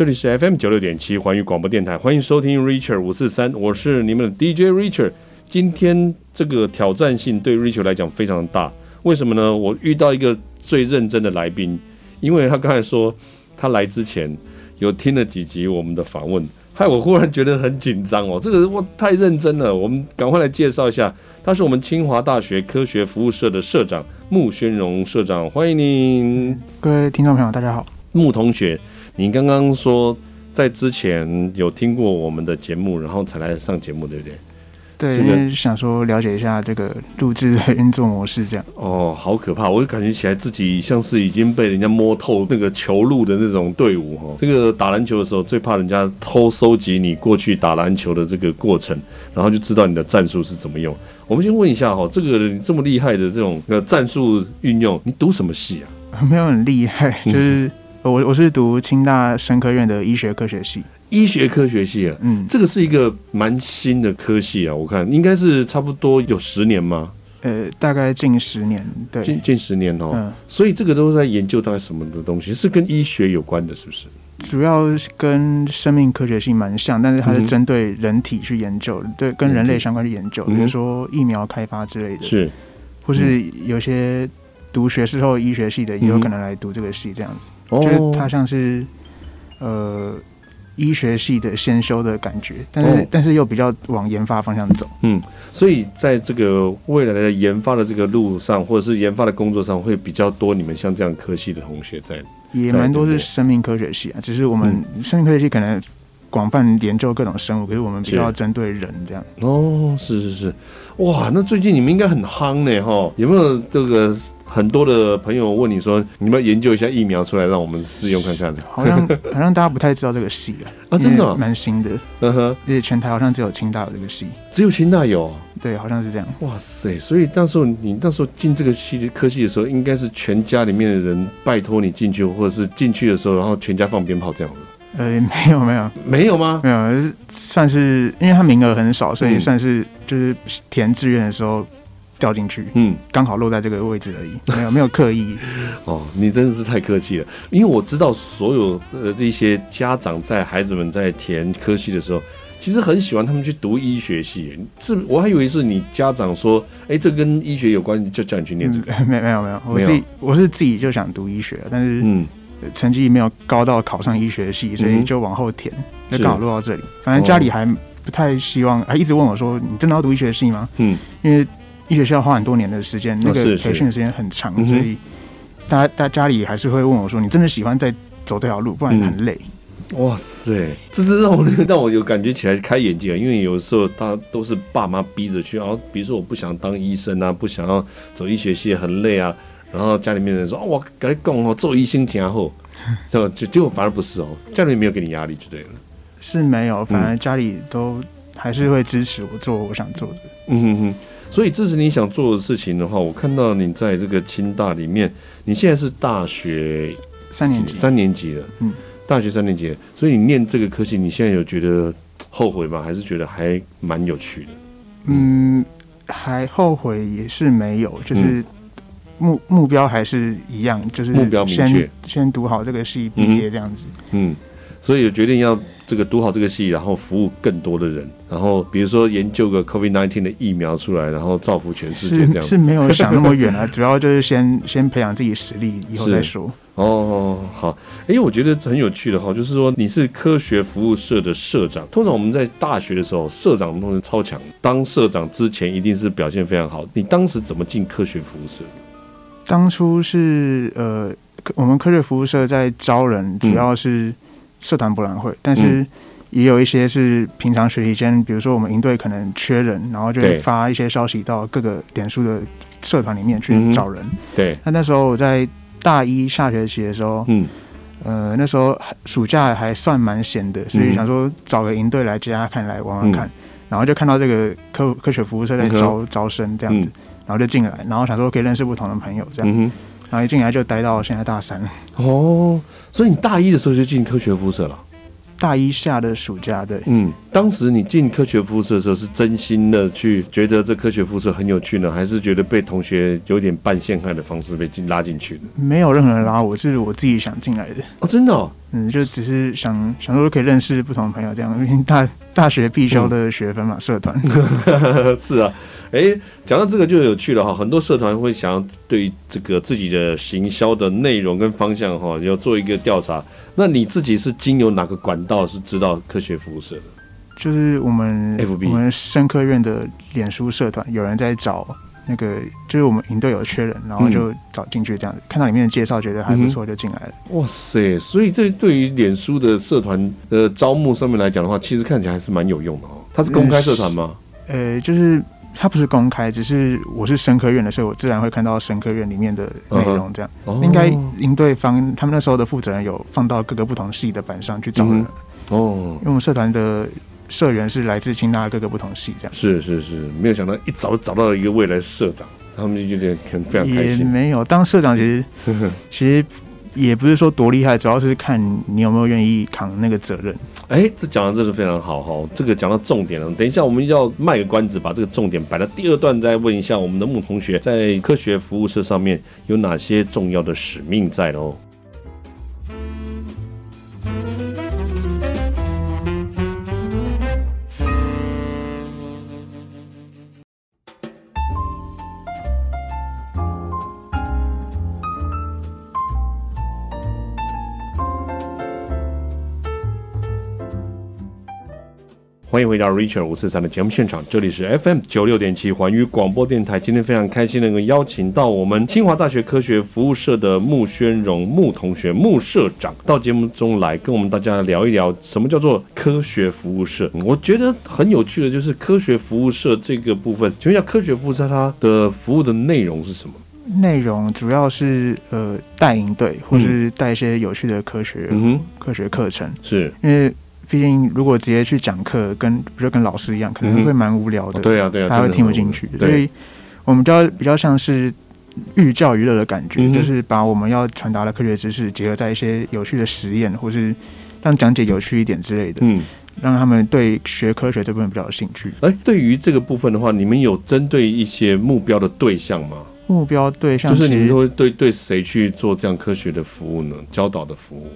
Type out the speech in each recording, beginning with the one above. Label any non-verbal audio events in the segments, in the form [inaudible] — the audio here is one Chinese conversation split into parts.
这里是 FM 九六点七环宇广播电台，欢迎收听 Richard 五四三，我是你们的 DJ Richard。今天这个挑战性对 Richard 来讲非常大，为什么呢？我遇到一个最认真的来宾，因为他刚才说他来之前有听了几集我们的访问，害我忽然觉得很紧张哦。这个我太认真了，我们赶快来介绍一下，他是我们清华大学科学服务社的社长穆宣荣社长，欢迎您。各位听众朋友，大家好。穆同学，你刚刚说在之前有听过我们的节目，然后才来上节目，对不对？对，因为想说了解一下这个录制的运作模式，这样。哦，好可怕！我就感觉起来自己像是已经被人家摸透那个球路的那种队伍哈。这个打篮球的时候，最怕人家偷收集你过去打篮球的这个过程，然后就知道你的战术是怎么用。我们先问一下哈，这个这么厉害的这种呃战术运用，你读什么系啊？[laughs] 没有很厉害，就是我我是读清大生科院的医学科学系。医学科学系啊，嗯，这个是一个蛮新的科系啊，我看应该是差不多有十年吗？呃，大概近十年，对，近近十年哦。嗯，所以这个都是在研究大概什么的东西？是跟医学有关的，是不是？主要是跟生命科学性蛮像，但是它是针对人体去研究，嗯、对，跟人类相关去研究，嗯、比如说疫苗开发之类的，是，或是有些读学士后医学系的也有可能来读这个系，这样子，嗯、就是它像是呃。医学系的先修的感觉，但是、哦、但是又比较往研发方向走。嗯，所以在这个未来的研发的这个路上，或者是研发的工作上，会比较多你们像这样科系的同学在。也蛮多是生命科学系啊，只是我们生命科学系可能广泛研究各种生物，可是我们比较针对人这样。哦，是是是，哇，那最近你们应该很夯呢哈？有没有这个？很多的朋友问你说：“你们要研究一下疫苗出来，让我们试用看看。”好像 [laughs] 好像大家不太知道这个系啊，啊，真的蛮新的。嗯哼，而且全台好像只有清大有这个系，只有清大有。对，好像是这样。哇塞！所以到时候你到时候进这个系科系的时候，应该是全家里面的人拜托你进去，或者是进去的时候，然后全家放鞭炮这样子。呃，[laughs] 没有没有没有吗？没有，算是因为他名额很少，所以算是就是填志愿的时候。掉进去，嗯，刚好落在这个位置而已，没有没有刻意。[laughs] 哦，你真的是太客气了，因为我知道所有呃这些家长在孩子们在填科系的时候，其实很喜欢他们去读医学系。是，我还以为是你家长说，哎、欸，这跟医学有关，就叫你去念这个。[laughs] 没、嗯、没有没有，我自己我是自己就想读医学，但是嗯，成绩没有高到考上医学系，所以就往后填，就刚好落到这里。反正家里还不太希望，还一直问我说，你真的要读医学系吗？嗯，因为。医学需要花很多年的时间，那个培训的时间很长，哦、所以大家大家里还是会问我说：“你真的喜欢在走这条路，不然很累。嗯”哇塞，这这让我让我有感觉起来开眼界，因为有时候大家都是爸妈逼着去，然后比如说我不想当医生啊，不想要走医学系很累啊，然后家里面人说：“哦，我跟你讲哦，做医生挺好。[laughs] ”就就结果反而不是哦，家里没有给你压力就对了，是没有，反而家里都还是会支持我做我想做的。嗯哼哼。所以这是你想做的事情的话，我看到你在这个清大里面，你现在是大学三年级，三年级了，嗯，大学三年级，所以你念这个科系，你现在有觉得后悔吗？还是觉得还蛮有趣的？嗯，还后悔也是没有，就是目目标还是一样，就是目标明确，先读好这个系毕业这样子，嗯，所以决定要。这个读好这个系，然后服务更多的人，然后比如说研究个 COVID-19 的疫苗出来，然后造福全世界这样。是是没有 [laughs] 想那么远啊，主要就是先先培养自己实力，以后再说。哦，好，哎，我觉得很有趣的哈，就是说你是科学服务社的社长。通常我们在大学的时候，社长都是超强，当社长之前一定是表现非常好。你当时怎么进科学服务社？当初是呃，我们科学服务社在招人，主要是、嗯。社团博览会，但是也有一些是平常学习间，比如说我们营队可能缺人，然后就会发一些消息到各个脸书的社团里面去找人。对，那那时候我在大一下学期的时候，嗯，呃，那时候暑假还算蛮闲的，所以想说找个营队来接他看，来玩玩看，然后就看到这个科科学服务社在招招生这样子，然后就进来，然后想说可以认识不同的朋友这样。然后一进来就待到现在大三哦，所以你大一的时候就进科学辐射了？大一下的暑假，对，嗯，当时你进科学辐射的时候是真心的去觉得这科学辐射很有趣呢，还是觉得被同学有点半陷害的方式被进拉进去的？没有任何人拉我，是我自己想进来的哦，真的哦？嗯，就只是想想说可以认识不同的朋友，这样因为 [laughs] 大大学必修的学分嘛，嗯、社团 [laughs] 是啊。哎、欸，讲到这个就有趣了哈，很多社团会想要对这个自己的行销的内容跟方向哈，要做一个调查。那你自己是经由哪个管道是知道科学服务社的？就是我们 FB 我们生科院的脸书社团有人在找。那个就是我们营队有缺人，然后就找进去这样子，嗯、看到里面的介绍觉得还不错，就进来了、嗯。哇塞！所以这对于脸书的社团的招募上面来讲的话，其实看起来还是蛮有用的哦。它是公开社团吗？呃，就是它不是公开，只是我是生科院的，所以我自然会看到生科院里面的内容。这样，嗯、应该营队方他们那时候的负责人有放到各个不同系的板上去找人。嗯、哦，因为我们社团的。社员是来自清大各个不同系，这样是是是，没有想到一早找到了一个未来社长，他们就觉得很非常开心。也没有当社长，其实 [laughs] 其实也不是说多厉害，主要是看你有没有愿意扛那个责任。哎、欸，这讲的真是非常好哈，这个讲到重点了。等一下我们要卖个关子，把这个重点摆到第二段，再问一下我们的木同学，在科学服务社上面有哪些重要的使命在喽？欢迎回到 Richard 五四三的节目现场，这里是 FM 九六点七环宇广播电台。今天非常开心能够邀请到我们清华大学科学服务社的穆宣荣穆同学、穆社长到节目中来，跟我们大家聊一聊什么叫做科学服务社。我觉得很有趣的就是科学服务社这个部分。请问一下，科学服务社它的服务的内容是什么？内容主要是呃带营队，或是带一些有趣的科学、嗯、科学课程，是因为。毕竟，如果直接去讲课，跟不就跟老师一样，可能会蛮无聊的。对啊，对啊，大家会听不进去。所以，我们比较比较像是寓教于乐的感觉，就是把我们要传达的科学知识结合在一些有趣的实验，或是让讲解有趣一点之类的。嗯，让他们对学科学这部分比较有兴趣。哎，对于这个部分的话，你们有针对一些目标的对象吗？目标对象就是你们会对对谁去做这样科学的服务呢？教导的服务？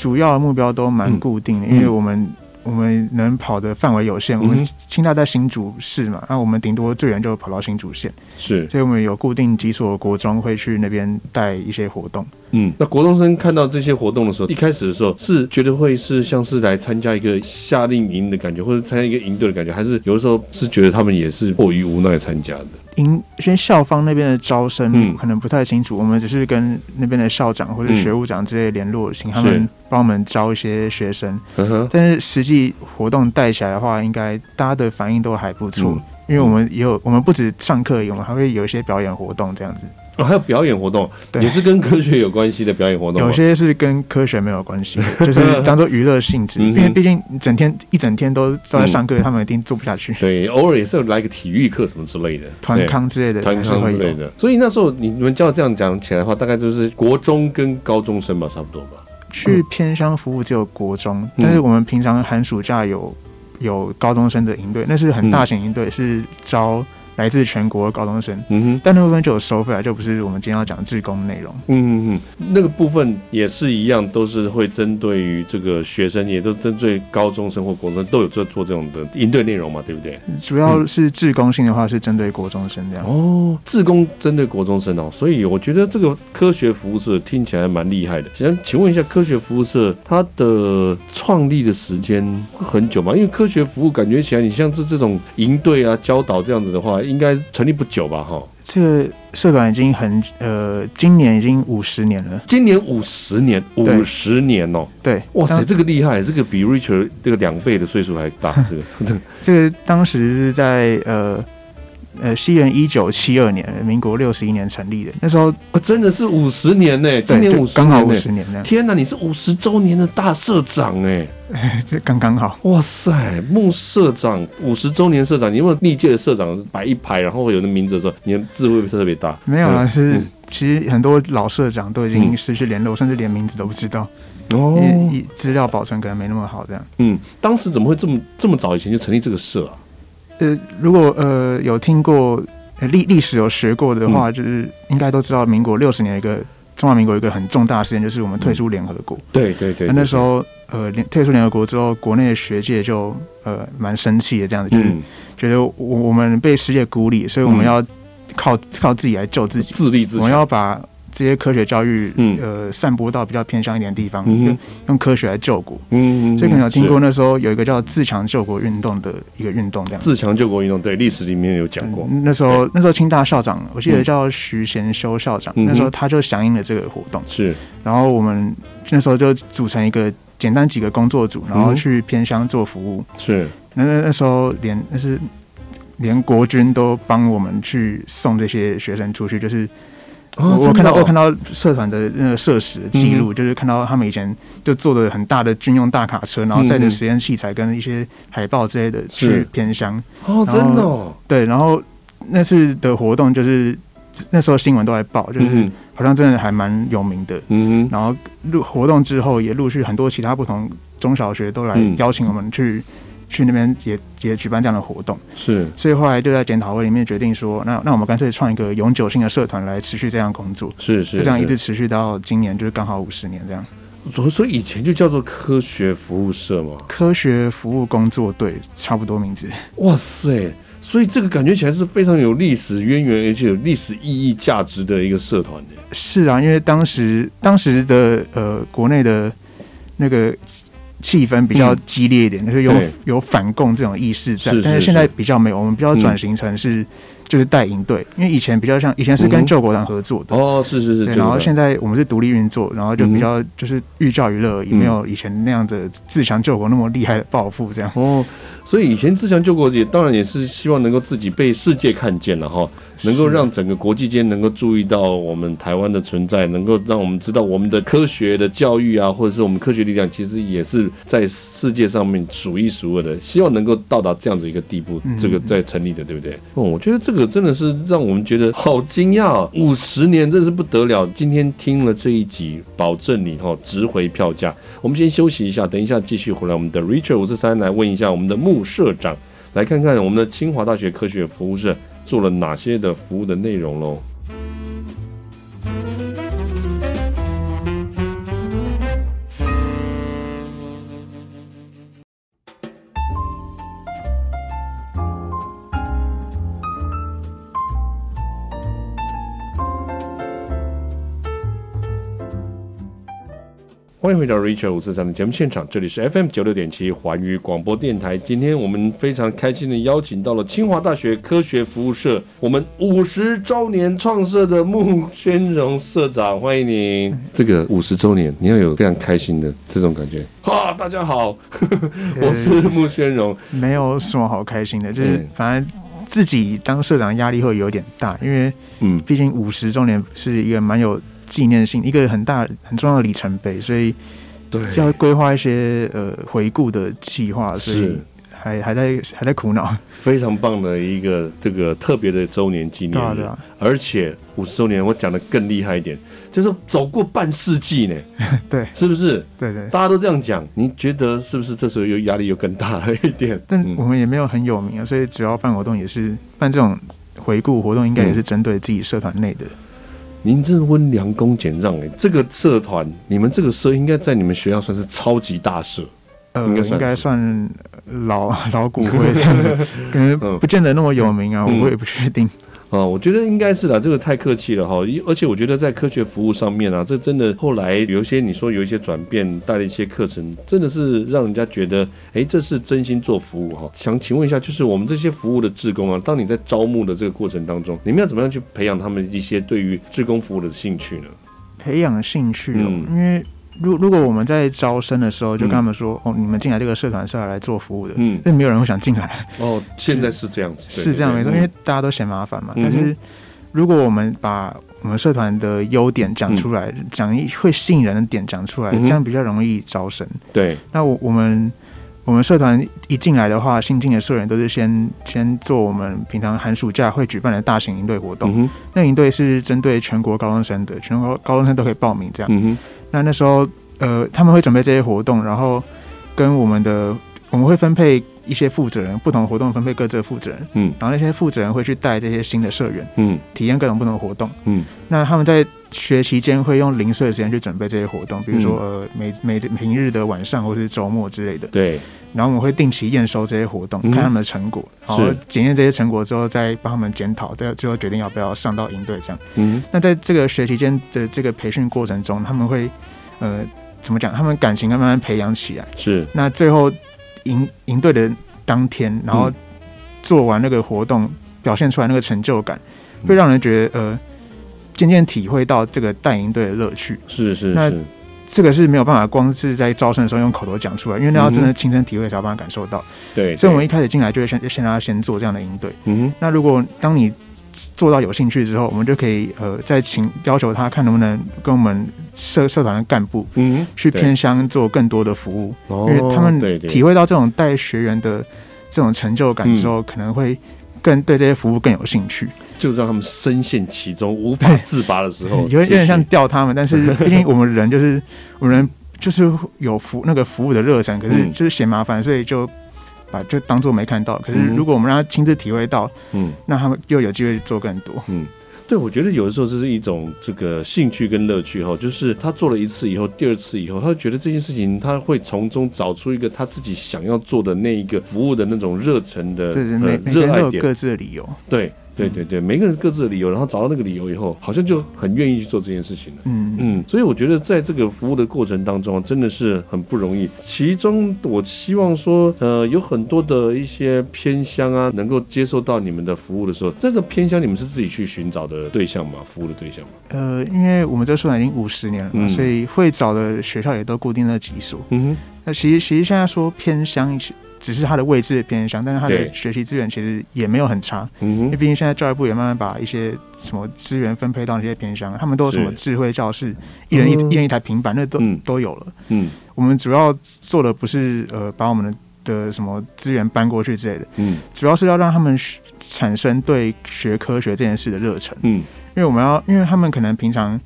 主要的目标都蛮固定的，嗯、因为我们我们能跑的范围有限。嗯、我们清大在新竹市嘛，那我们顶多最远就跑到新竹县，是，所以我们有固定几所国中会去那边带一些活动。嗯，那国中生看到这些活动的时候，一开始的时候是觉得会是像是来参加一个夏令营的感觉，或者参加一个营队的感觉，还是有的时候是觉得他们也是迫于无奈参加的？因为校方那边的招生可能不太清楚，嗯、我们只是跟那边的校长或者学务长之类联络，嗯、请他们帮我们招一些学生。是但是实际活动带起来的话，应该大家的反应都还不错，嗯、因为我们也有，我们不止上课，我们还会有一些表演活动这样子。哦，还有表演活动，也是跟科学有关系的表演活动。有些是跟科学没有关系，[laughs] 就是当做娱乐性质。因为毕竟整天一整天都都在上课，嗯、他们一定做不下去。对，偶尔也是有来个体育课什么之类的，团康之类的，团康之类的。所以那时候你们叫这样讲起来的话，大概就是国中跟高中生吧，差不多吧。去偏乡服务只有国中，嗯、但是我们平常寒暑假有有高中生的营队，那是很大型营队，嗯、是招。来自全国的高中生，嗯哼，但那部分就有收费啊，就不是我们今天要讲的志工内容。嗯嗯嗯，那个部分也是一样，都是会针对于这个学生，也都针对高中生或国中生都有做做这种的应对内容嘛，对不对？主要是志工性的话，是针对国中生这样。哦，志工针对国中生哦，所以我觉得这个科学服务社听起来蛮厉害的。想请问一下，科学服务社它的创立的时间会很久吗？因为科学服务感觉起来，你像是这种营队啊、教导这样子的话。应该成立不久吧？哈，这个社团已经很呃，今年已经五十年了。今年五十年，五十年哦。对，哇塞，这个厉害，这个比 Richard 这个两倍的岁数还大。这个，[laughs] 这个当时是在呃。呃，西元一九七二年，民国六十一年成立的。那时候，哦、真的是五十年呢，今年五十，刚好五十年呢。天哪，你是五十周年的大社长哎，这 [laughs] 刚刚好。哇塞，木社长五十周年社长，你有没有历届的社长摆一排，然后有的名字的时候，你的字会不会特别大？没有啊，嗯、是其实很多老社长都已经失去联络，嗯、甚至连名字都不知道。哦，资料保存可能没那么好，这样。嗯，当时怎么会这么这么早以前就成立这个社啊？呃，如果呃有听过历历史有学过的话，嗯、就是应该都知道，民国六十年一个中华民国有一个很重大的事件，就是我们退出联合国。对对对。那时候呃，退出联合国之后，国内的学界就呃蛮生气的，这样子就是觉得我我们被世界孤立，所以我们要靠靠自己来救自己，自立自强。我们要把。这些科学教育，呃，散播到比较偏乡一点的地方，用、嗯、用科学来救国。嗯，所以可能有听过那时候有一个叫“自强救国”运动的一个运动，这样。自强救国运动，对，历史里面有讲过。那时候，那时候清大校长，我记得叫徐贤修校长，嗯、那时候他就响应了这个活动。是，然后我们那时候就组成一个简单几个工作组，然后去偏乡做服务。是，那那那时候连那是连国军都帮我们去送这些学生出去，就是。哦、我看到，我看到社团的那个设施记录，就是看到他们以前就坐着很大的军用大卡车，然后载着实验器材跟一些海报之类的去偏乡。哦，真的、哦。对，然后那次的活动就是那时候新闻都在报，就是好像真的还蛮有名的。嗯，然后录活动之后，也陆续很多其他不同中小学都来邀请我们去。去那边也也举办这样的活动，是，所以后来就在检讨会里面决定说，那那我们干脆创一个永久性的社团来持续这样工作，是是，就这样一直持续到今年，就是刚好五十年这样。所以说以前就叫做科学服务社嘛，科学服务工作队差不多名字。哇塞，所以这个感觉起来是非常有历史渊源，而且有历史意义价值的一个社团。是啊，因为当时当时的呃国内的那个。气氛比较激烈一点，就是有有反共这种意识在，但是现在比较没有，我们比较转型成是就是带营队，因为以前比较像以前是跟救国团合作的哦，是是是，然后现在我们是独立运作，然后就比较就是寓教于乐，也没有以前那样的自强救国那么厉害的抱负这样哦，所以以前自强救国也当然也是希望能够自己被世界看见了哈。能够让整个国际间能够注意到我们台湾的存在，能够让我们知道我们的科学的教育啊，或者是我们科学力量，其实也是在世界上面数一数二的。希望能够到达这样子一个地步，这个在成立的，对不对？哦，我觉得这个真的是让我们觉得好惊讶，五十年真是不得了。今天听了这一集，保证你哈值回票价。我们先休息一下，等一下继续回来。我们的 Richard 五十三来问一下我们的穆社长，来看看我们的清华大学科学服务社。做了哪些的服务的内容喽？欢迎回到 Rachel 五四三的节目现场，这里是 FM 九六点七环宇广播电台。今天我们非常开心的邀请到了清华大学科学服务社，我们五十周年创社的穆宣荣社长，欢迎您。这个五十周年，你要有非常开心的这种感觉。哈，大家好，[laughs] 我是穆宣荣。没有什么好开心的，就是反正自己当社长压力会有点大，因为嗯，毕竟五十周年是一个蛮有。纪念性一个很大很重要的里程碑，所以对要规划一些呃回顾的计划，所以还还在还在苦恼。非常棒的一个这个特别的周年纪念，对啊对啊，而且五十周年我讲的更厉害一点，就是走过半世纪呢，[laughs] 对，是不是？对，对对，大家都这样讲，你觉得是不是？这时候又压力又更大了一点？[laughs] 但我们也没有很有名啊，所以主要办活动也是办这种回顾活动，应该也是针对自己社团内的。您这温良恭俭让哎，这个社团，你们这个社应该在你们学校算是超级大社，呃，应该算。老老骨灰这样子，[laughs] 可能不见得那么有名啊，我也不确定。啊，我觉得应该是啦，这个太客气了哈。而且我觉得在科学服务上面啊，这真的后来有一些你说有一些转变，带了一些课程，真的是让人家觉得，哎，这是真心做服务哈。想请问一下，就是我们这些服务的志工啊，当你在招募的这个过程当中，你们要怎么样去培养他们一些对于志工服务的兴趣呢？培养兴趣哦，嗯、因为。如如果我们在招生的时候就跟他们说，嗯、哦，你们进来这个社团是要来做服务的，嗯，那没有人会想进来。哦，现在是这样子，[laughs] 是这样没错，因为大家都嫌麻烦嘛。嗯、但是如果我们把我们社团的优点讲出来，讲一、嗯、会吸引人的点讲出来，这样比较容易招生。对，那我我们我们社团一进来的话，新进的社员都是先先做我们平常寒暑假会举办的大型营队活动。嗯、那营队是针对全国高中生的，全国高中生都可以报名这样。嗯那那时候，呃，他们会准备这些活动，然后跟我们的我们会分配一些负责人，不同的活动分配各自的负责人，嗯，然后那些负责人会去带这些新的社员，嗯，体验各种不同的活动，嗯，那他们在学期间会用零碎的时间去准备这些活动，比如说呃每每平日的晚上或是周末之类的。对。然后我们会定期验收这些活动，看他们的成果，然后检验这些成果之后，再帮他们检讨，再最后决定要不要上到营队这样。嗯。那在这个学期间的这个培训过程中，他们会呃怎么讲？他们感情慢慢培养起来。是。那最后营营队的当天，然后做完那个活动，表现出来那个成就感，会让人觉得呃。渐渐体会到这个带营队的乐趣，是是是，那这个是没有办法光是在招生的时候用口头讲出来，因为那要真的亲身体会才有办法感受到。对，所以我们一开始进来就会先先让他先做这样的营队。嗯，那如果当你做到有兴趣之后，我们就可以呃再请要求他看能不能跟我们社社团的干部嗯去偏乡做更多的服务，因为他们体会到这种带学员的这种成就感之后，可能会更对这些服务更有兴趣。就让他们深陷其中无法自拔的时候，有点像吊他们。但是 [laughs] 毕竟我们人就是我们人就是有服那个服务的热忱，可是就是嫌麻烦，所以就把就当做没看到。可是如果我们让他亲自体会到，嗯，那他们就有机会做更多。嗯，对，我觉得有的时候这是一种这个兴趣跟乐趣哈，就是他做了一次以后，第二次以后，他觉得这件事情他会从中找出一个他自己想要做的那一个服务的那种热忱的，对对，每每个人都有各自的理由，对。对对对，每个人各自的理由，然后找到那个理由以后，好像就很愿意去做这件事情了。嗯嗯，所以我觉得在这个服务的过程当中，真的是很不容易。其中，我希望说，呃，有很多的一些偏乡啊，能够接受到你们的服务的时候，这个偏乡你们是自己去寻找的对象吗？服务的对象吗？呃，因为我们这社团已经五十年了嘛，嗯、所以会找的学校也都固定了几所。嗯哼，那其实其实现在说偏乡只是它的位置偏乡，但是它的学习资源其实也没有很差。因为毕竟现在教育部也慢慢把一些什么资源分配到那些偏乡，他们都有什么智慧教室，一人一一人一台平板，那都都有了。嗯，我们主要做的不是呃把我们的的什么资源搬过去之类的，嗯，主要是要让他们产生对学科学这件事的热忱。嗯，因为我们要，因为他们可能平常。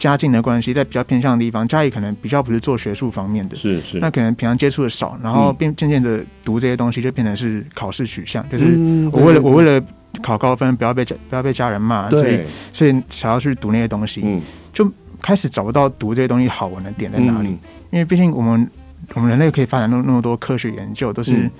家境的关系，在比较偏向的地方，家里可能比较不是做学术方面的，是是，那可能平常接触的少，然后变渐渐的读这些东西，就变成是考试取向，就是我为了我为了考高分，不要被家不要被家人骂，所以所以想要去读那些东西，就开始找不到读这些东西好玩的点在哪里，因为毕竟我们我们人类可以发展那那么多科学研究，都是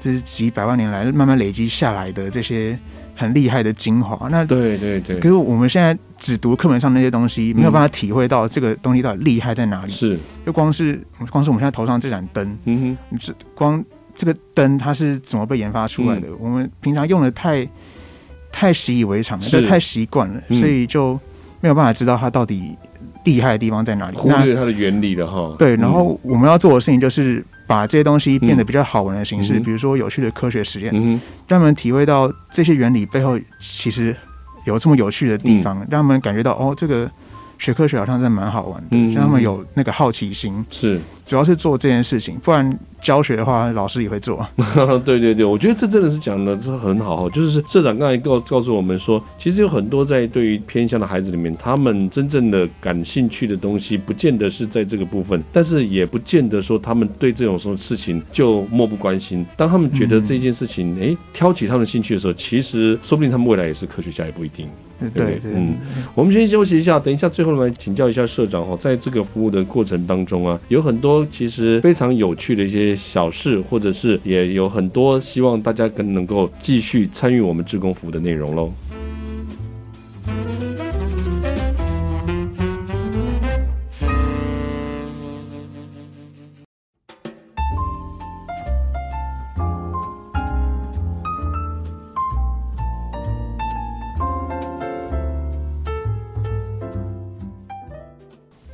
就是几百万年来慢慢累积下来的这些。很厉害的精华，那对对对。可是我们现在只读课本上那些东西，没有办法体会到这个东西到底厉害在哪里。是，就光是光是我们现在头上这盏灯，嗯哼，这光这个灯它是怎么被研发出来的？我们平常用的太太习以为常了，就太习惯了，所以就没有办法知道它到底厉害的地方在哪里，忽略它的原理了哈。对，然后我们要做的事情就是。把这些东西变得比较好玩的形式，嗯、比如说有趣的科学实验，嗯、让他们体会到这些原理背后其实有这么有趣的地方，嗯、让他们感觉到哦，这个学科学好像真的蛮好玩的，嗯、让他们有那个好奇心。是，主要是做这件事情，不然。教学的话，老师也会做。[laughs] 对对对，我觉得这真的是讲的这很好。就是社长刚才告告诉我们说，其实有很多在对于偏向的孩子里面，他们真正的感兴趣的东西，不见得是在这个部分，但是也不见得说他们对这种什么事情就漠不关心。当他们觉得这件事情，哎、嗯，挑起他们兴趣的时候，其实说不定他们未来也是科学家，也不一定。对对，对，对，嗯，我们先休息一下，等一下最后来请教一下社长哈，在这个服务的过程当中啊，有很多其实非常有趣的一些小事，或者是也有很多希望大家更能够继续参与我们志工服务的内容喽。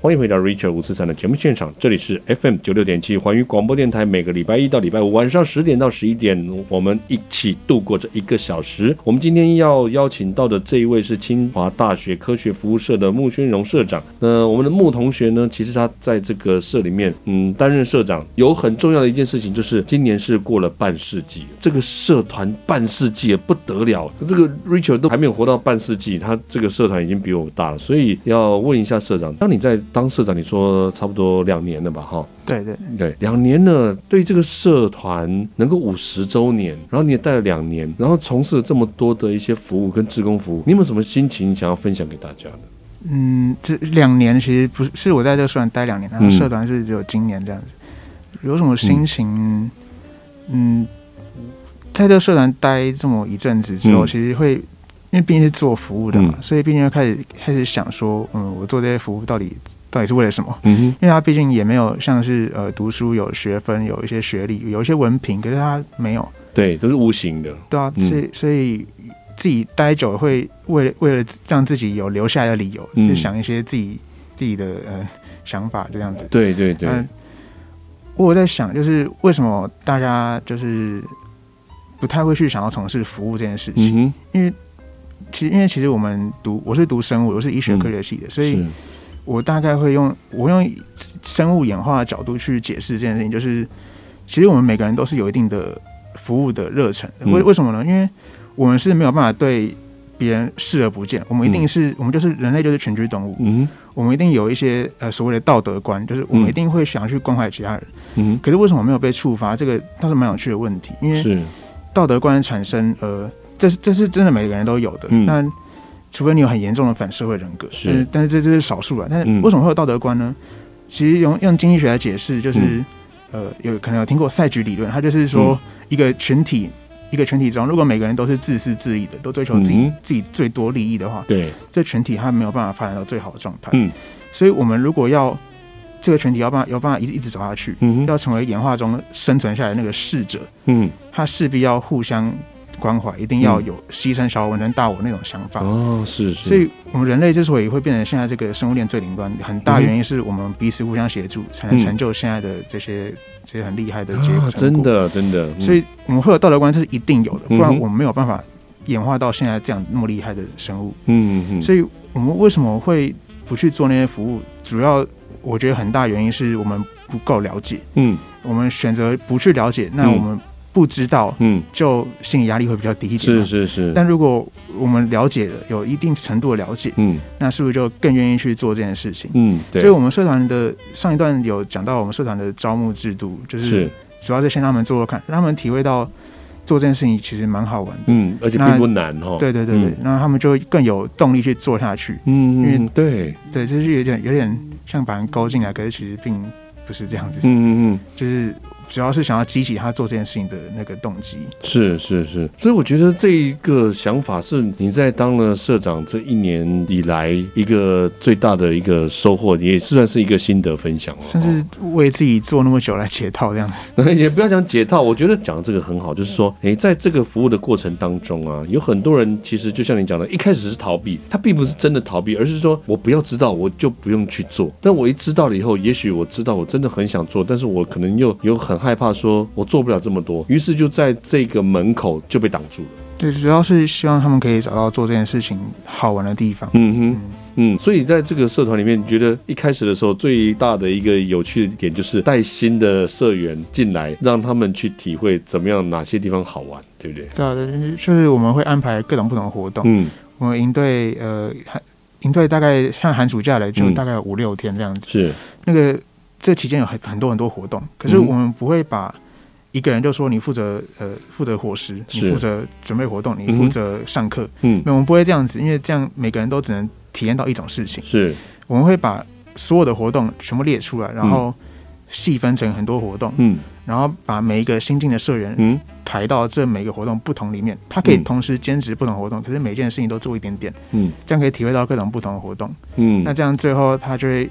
欢迎回到 Richard 五四三的节目现场，这里是 FM 九六点七环宇广播电台。每个礼拜一到礼拜五晚上十点到十一点，我们一起度过这一个小时。我们今天要邀请到的这一位是清华大学科学服务社的穆宣荣社长。那我们的穆同学呢，其实他在这个社里面，嗯，担任社长有很重要的一件事情，就是今年是过了半世纪，这个社团半世纪也不得了。这个 Richard 都还没有活到半世纪，他这个社团已经比我大了，所以要问一下社长，当你在当社长，你说差不多两年了吧？哈，对对对，两年了。对这个社团能够五十周年，然后你也带了两年，然后从事了这么多的一些服务跟职工服务，你有没有什么心情想要分享给大家的？嗯，这两年其实不是，是我在这个社团待两年，然后社团是只有今年这样子。有什么心情？嗯，嗯，在这个社团待这么一阵子之后，其实会因为毕竟是做服务的嘛，所以毕竟要开始开始想说，嗯，我做这些服务到底到底是为了什么？嗯哼，因为他毕竟也没有像是呃读书有学分，有一些学历，有一些文凭，可是他没有，对，都是无形的。对啊，所以所以。自己待久了会为了为了让自己有留下来的理由，去、嗯、想一些自己自己的呃想法这样子。对对对。我在想，就是为什么大家就是不太会去想要从事服务这件事情？嗯、因为其实因为其实我们读我是读生物，我是医学科学系的，嗯、所以我大概会用我用生物演化的角度去解释这件事情。就是其实我们每个人都是有一定的服务的热忱。为、嗯、为什么呢？因为我们是没有办法对别人视而不见，我们一定是、嗯、我们就是人类，就是群居动物。嗯，我们一定有一些呃所谓的道德观，就是我们一定会想要去关怀其他人。嗯，可是为什么没有被触发？这个倒是蛮有趣的问题。因为道德观的产生，呃，这是这是真的每个人都有的。嗯，那除非你有很严重的反社会人格，是，但是这这是少数了。但是为什么会有道德观呢？其实用用经济学来解释，就是、嗯、呃，有可能有听过赛局理论，它就是说一个群体。一个群体中，如果每个人都是自私自利的，都追求自己、嗯、自己最多利益的话，对，这群体它没有办法发展到最好的状态。嗯，所以我们如果要这个群体要办法有办法一直一直走下去，嗯，要成为演化中生存下来的那个适者，嗯，他势必要互相关怀，一定要有牺牲小我能大我那种想法。哦，是是。所以我们人类之所以会变成现在这个生物链最顶端，很大原因是我们彼此互相协助，才能成就现在的这些。这些很厉害的结真的真的，嗯，所以我们会有道德观，这是一定有的，不然我们没有办法演化到现在这样那么厉害的生物。嗯嗯，所以我们为什么会不去做那些服务？主要我觉得很大原因是我们不够了解。嗯，我们选择不去了解，那我们。不知道，嗯，就心理压力会比较低一点。是是是。但如果我们了解了，有一定程度的了解，嗯，那是不是就更愿意去做这件事情？嗯，对。所以，我们社团的上一段有讲到，我们社团的招募制度，就是主要是先让他们做做看，让他们体会到做这件事情其实蛮好玩的，嗯，而且并不难哦。对对对对，那他们就更有动力去做下去。嗯，因为对对，就是有点有点像把人勾进来，可是其实并不是这样子。嗯嗯嗯，就是。主要是想要激起他做这件事情的那个动机，是是是，所以我觉得这一个想法是你在当了社长这一年以来一个最大的一个收获，也算是一个心得分享了。甚至为自己做那么久来解套这样子，也不要讲解套，我觉得讲的这个很好，就是说，哎，在这个服务的过程当中啊，有很多人其实就像你讲的，一开始是逃避，他并不是真的逃避，而是说我不要知道，我就不用去做。但我一知道了以后，也许我知道我真的很想做，但是我可能又有很。害怕说，我做不了这么多，于是就在这个门口就被挡住了。对，主要是希望他们可以找到做这件事情好玩的地方。嗯哼，嗯，所以在这个社团里面，你觉得一开始的时候最大的一个有趣的点，就是带新的社员进来，让他们去体会怎么样，哪些地方好玩，对不对？对啊，就是我们会安排各种不同的活动。嗯，我们营队呃，营队大概像寒暑假来就大概有五六天这样子。是那个。这期间有很很多很多活动，可是我们不会把一个人就说你负责呃负责伙食，你负责准备活动，你负责上课，嗯，我们不会这样子，因为这样每个人都只能体验到一种事情。是，我们会把所有的活动全部列出来，然后细分成很多活动，嗯，然后把每一个新进的社员嗯。排到这每个活动不同里面，他可以同时兼职不同活动，可是每件事情都做一点点，嗯，这样可以体会到各种不同的活动，嗯，那这样最后他就会。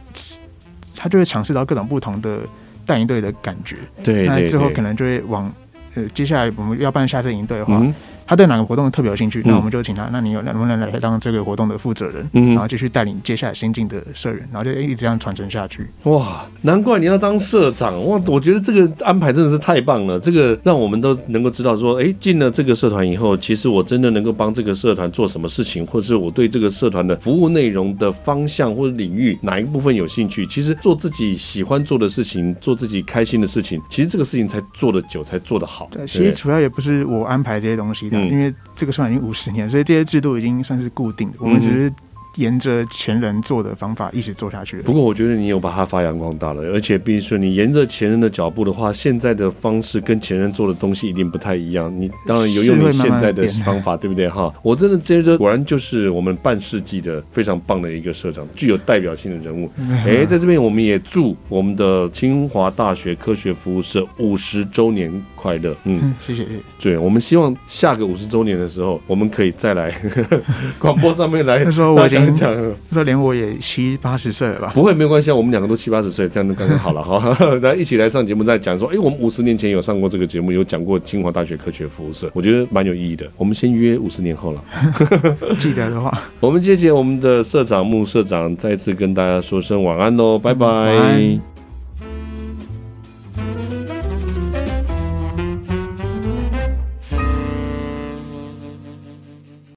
他就会尝试到各种不同的带营队的感觉，对，那之后可能就会往呃，接下来我们要办下次营队的话。嗯他对哪个活动特别有兴趣，那我们就请他。那你有能不能来当这个活动的负责人？嗯，然后继续带领接下来新进的社员，然后就一直这样传承下去。哇，难怪你要当社长哇！我觉得这个安排真的是太棒了。这个让我们都能够知道说，哎，进了这个社团以后，其实我真的能够帮这个社团做什么事情，或者是我对这个社团的服务内容的方向或者领域哪一个部分有兴趣。其实做自己喜欢做的事情，做自己开心的事情，其实这个事情才做得久，才做得好。对，其实主要也不是我安排这些东西的。因为这个社团已经五十年，所以这些制度已经算是固定的。我们只是沿着前人做的方法一直做下去。不过我觉得你有把它发扬光大了，而且必须说你沿着前人的脚步的话，现在的方式跟前人做的东西一定不太一样。你当然有用你现在的方法，对不对哈？我真的觉得果然就是我们半世纪的非常棒的一个社长，具有代表性的人物。哎，在这边我们也祝我们的清华大学科学服务社五十周年快乐。嗯，谢谢。对，我们希望下个五十周年的时候，我们可以再来 [laughs] 广播上面来。那时候我已经讲，那时候连我也七八十岁了吧？不会，没有关系啊，我们两个都七八十岁，这样就刚刚好了哈。[laughs] 大家一起来上节目，再讲说，哎，我们五十年前有上过这个节目，有讲过清华大学科学服务社，我觉得蛮有意义的。我们先约五十年后了，[laughs] 记得的话，我们谢谢我们的社长穆社长，再次跟大家说声晚安喽，拜拜。